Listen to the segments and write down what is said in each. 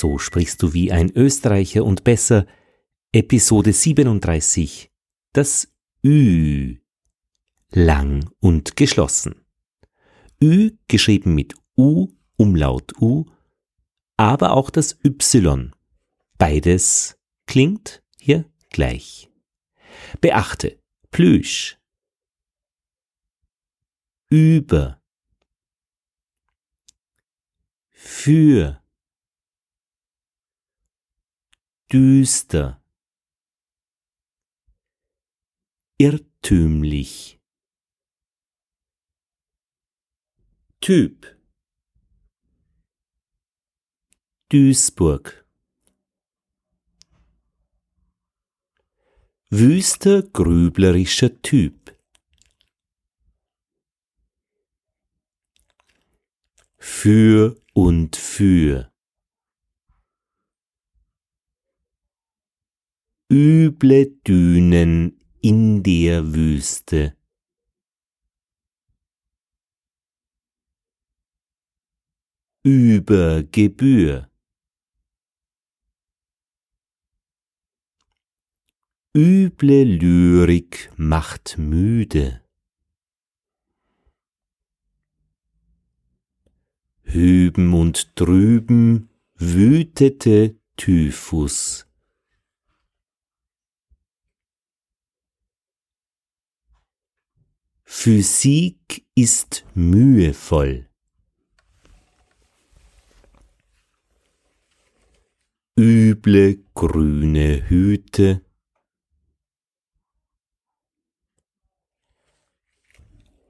So sprichst du wie ein Österreicher und besser. Episode 37. Das Ü. Lang und geschlossen. Ü geschrieben mit U, Umlaut U, aber auch das Y. Beides klingt hier gleich. Beachte, Plüsch. Über. Für. Düster, irrtümlich. Typ. Duisburg. Wüster grüblerischer Typ. Für und für üble Dünen in der Wüste. Über Gebühr. Üble Lyrik macht müde. Hüben und drüben wütete Typhus. Physik ist mühevoll. Üble grüne Hüte.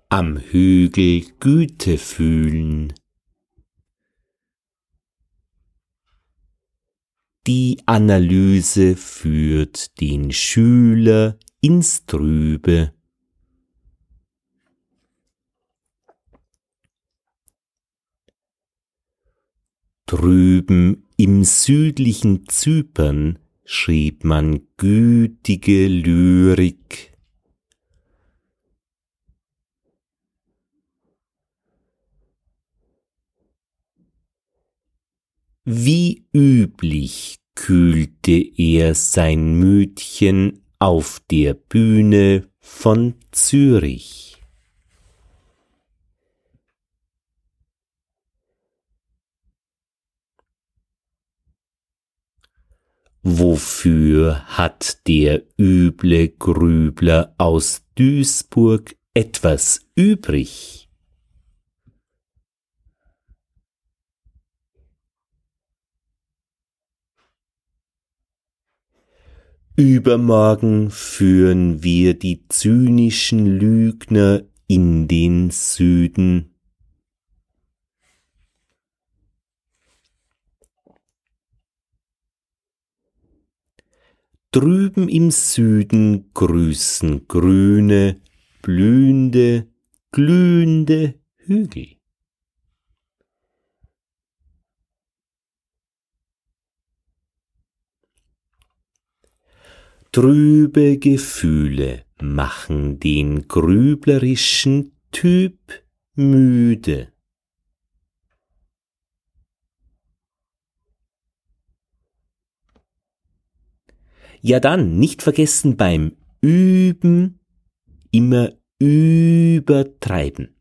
Am Hügel Güte fühlen. Die Analyse führt den Schüler ins Trübe. Drüben im südlichen Zypern schrieb man gütige Lyrik. Wie üblich kühlte er sein Mütchen auf der Bühne von Zürich. Wofür hat der üble Grübler aus Duisburg etwas übrig? Übermorgen führen wir die zynischen Lügner in den Süden Drüben im Süden grüßen grüne, blühende, glühende Hügel. Trübe Gefühle machen den grüblerischen Typ müde. Ja dann, nicht vergessen beim Üben immer übertreiben.